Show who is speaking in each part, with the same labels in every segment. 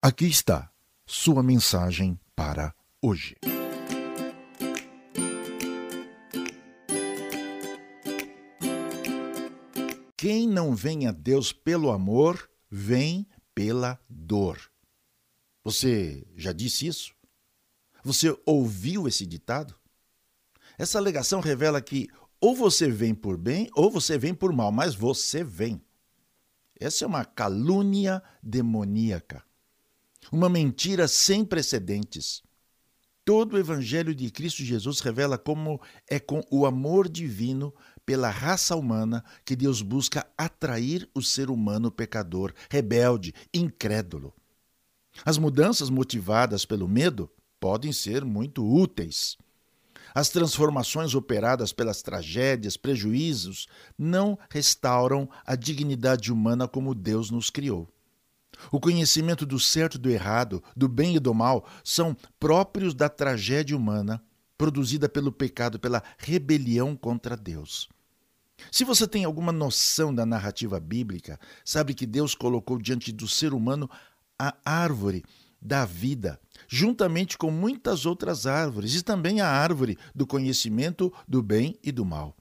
Speaker 1: Aqui está sua mensagem para hoje. Quem não vem a Deus pelo amor, vem pela dor. Você já disse isso? Você ouviu esse ditado? Essa alegação revela que ou você vem por bem ou você vem por mal, mas você vem. Essa é uma calúnia demoníaca, uma mentira sem precedentes. Todo o Evangelho de Cristo Jesus revela como é com o amor divino pela raça humana que Deus busca atrair o ser humano pecador, rebelde, incrédulo. As mudanças motivadas pelo medo podem ser muito úteis. As transformações operadas pelas tragédias, prejuízos, não restauram a dignidade humana como Deus nos criou. O conhecimento do certo e do errado, do bem e do mal, são próprios da tragédia humana produzida pelo pecado, pela rebelião contra Deus. Se você tem alguma noção da narrativa bíblica, sabe que Deus colocou diante do ser humano a árvore da vida, juntamente com muitas outras árvores, e também a árvore do conhecimento do bem e do mal.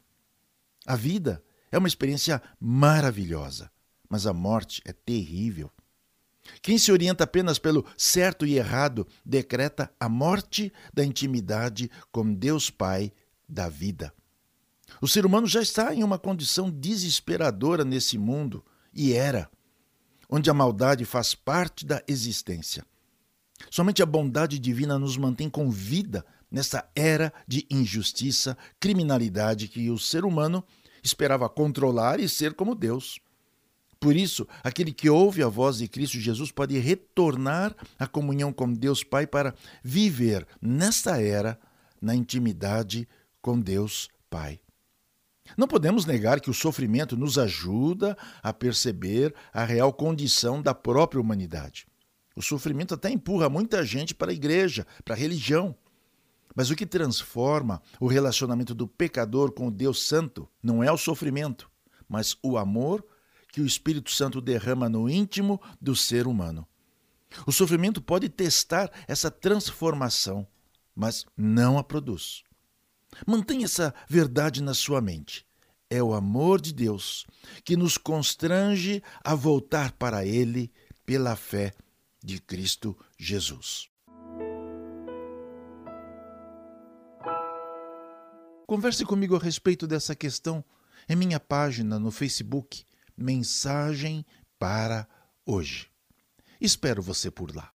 Speaker 1: A vida é uma experiência maravilhosa, mas a morte é terrível. Quem se orienta apenas pelo certo e errado decreta a morte da intimidade com Deus Pai da vida. O ser humano já está em uma condição desesperadora nesse mundo, e era, onde a maldade faz parte da existência. Somente a bondade divina nos mantém com vida nessa era de injustiça, criminalidade que o ser humano esperava controlar e ser como Deus. Por isso, aquele que ouve a voz de Cristo Jesus pode retornar à comunhão com Deus Pai para viver nesta era na intimidade com Deus Pai. Não podemos negar que o sofrimento nos ajuda a perceber a real condição da própria humanidade. O sofrimento até empurra muita gente para a igreja, para a religião. Mas o que transforma o relacionamento do pecador com o Deus Santo não é o sofrimento, mas o amor que o Espírito Santo derrama no íntimo do ser humano. O sofrimento pode testar essa transformação, mas não a produz. Mantenha essa verdade na sua mente. É o amor de Deus que nos constrange a voltar para Ele pela fé de Cristo Jesus. Converse comigo a respeito dessa questão em minha página no Facebook Mensagem para Hoje. Espero você por lá.